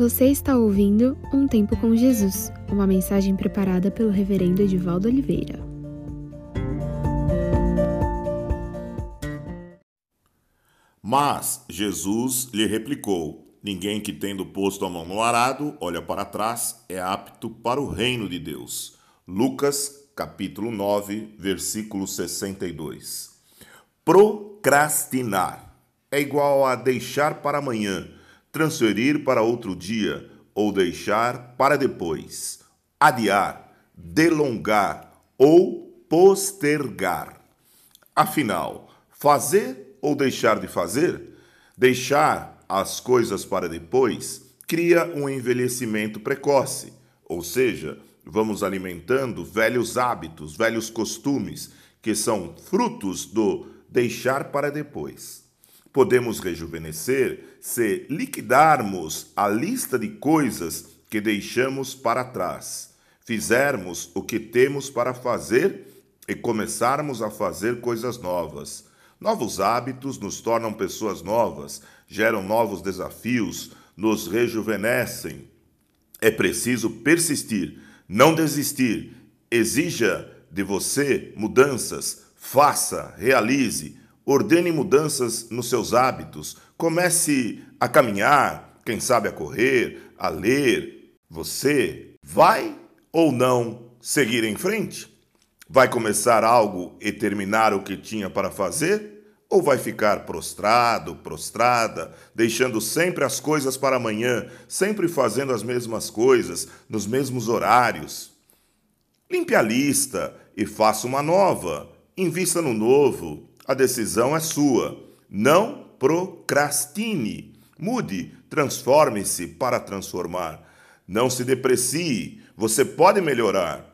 Você está ouvindo Um Tempo com Jesus, uma mensagem preparada pelo Reverendo Edivaldo Oliveira. Mas Jesus lhe replicou: Ninguém que tendo posto a mão no arado olha para trás é apto para o reino de Deus. Lucas, capítulo 9, versículo 62. Procrastinar é igual a deixar para amanhã transferir para outro dia ou deixar para depois, adiar, delongar ou postergar. Afinal, fazer ou deixar de fazer, deixar as coisas para depois, cria um envelhecimento precoce, ou seja, vamos alimentando velhos hábitos, velhos costumes, que são frutos do deixar para depois. Podemos rejuvenescer se liquidarmos a lista de coisas que deixamos para trás, fizermos o que temos para fazer e começarmos a fazer coisas novas. Novos hábitos nos tornam pessoas novas, geram novos desafios, nos rejuvenescem. É preciso persistir, não desistir. Exija de você mudanças, faça, realize, ordene mudanças nos seus hábitos, comece a caminhar, quem sabe a correr, a ler. Você vai ou não seguir em frente? Vai começar algo e terminar o que tinha para fazer? Ou vai ficar prostrado, prostrada, deixando sempre as coisas para amanhã, sempre fazendo as mesmas coisas, nos mesmos horários? Limpe a lista e faça uma nova. Invista no novo. A decisão é sua. Não procrastine. Mude, transforme-se para transformar. Não se deprecie. Você pode melhorar.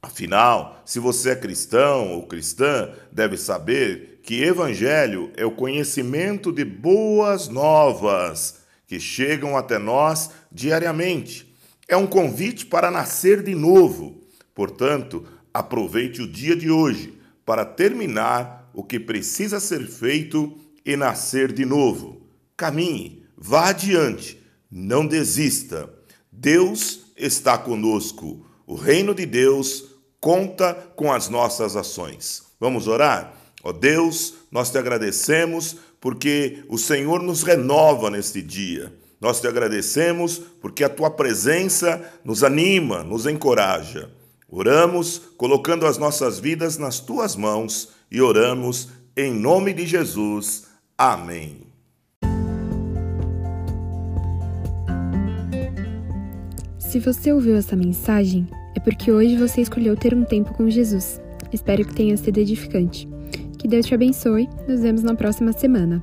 Afinal, se você é cristão ou cristã, deve saber que evangelho é o conhecimento de boas novas que chegam até nós diariamente. É um convite para nascer de novo. Portanto, aproveite o dia de hoje para terminar o que precisa ser feito e nascer de novo. Caminhe, vá adiante, não desista. Deus está conosco. O reino de Deus conta com as nossas ações. Vamos orar? Ó oh Deus, nós te agradecemos porque o Senhor nos renova neste dia. Nós te agradecemos porque a tua presença nos anima, nos encoraja. Oramos colocando as nossas vidas nas tuas mãos e oramos em nome de Jesus. Amém. Se você ouviu essa mensagem, é porque hoje você escolheu ter um tempo com Jesus. Espero que tenha sido edificante. Que Deus te abençoe. Nos vemos na próxima semana.